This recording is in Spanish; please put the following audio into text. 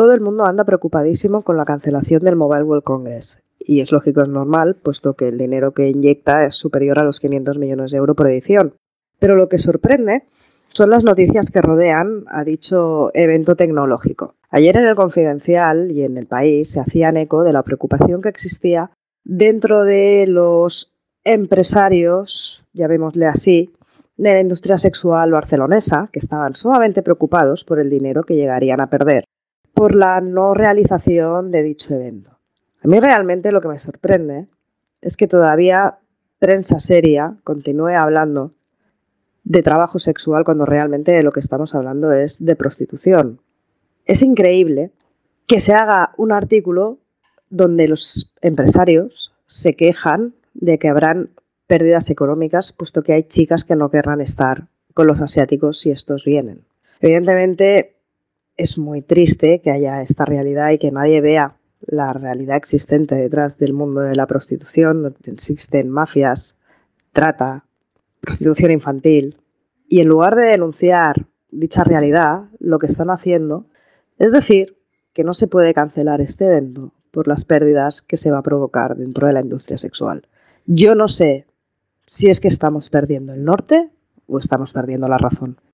todo el mundo anda preocupadísimo con la cancelación del Mobile World Congress. Y es lógico, es normal, puesto que el dinero que inyecta es superior a los 500 millones de euros por edición. Pero lo que sorprende son las noticias que rodean a dicho evento tecnológico. Ayer en el Confidencial y en el país se hacían eco de la preocupación que existía dentro de los empresarios, llamémosle así, de la industria sexual barcelonesa, que estaban sumamente preocupados por el dinero que llegarían a perder por la no realización de dicho evento. A mí realmente lo que me sorprende es que todavía prensa seria continúe hablando de trabajo sexual cuando realmente lo que estamos hablando es de prostitución. Es increíble que se haga un artículo donde los empresarios se quejan de que habrán pérdidas económicas, puesto que hay chicas que no querrán estar con los asiáticos si estos vienen. Evidentemente, es muy triste que haya esta realidad y que nadie vea la realidad existente detrás del mundo de la prostitución, donde existen mafias, trata, prostitución infantil. Y en lugar de denunciar dicha realidad, lo que están haciendo es decir que no se puede cancelar este evento por las pérdidas que se va a provocar dentro de la industria sexual. Yo no sé si es que estamos perdiendo el norte o estamos perdiendo la razón.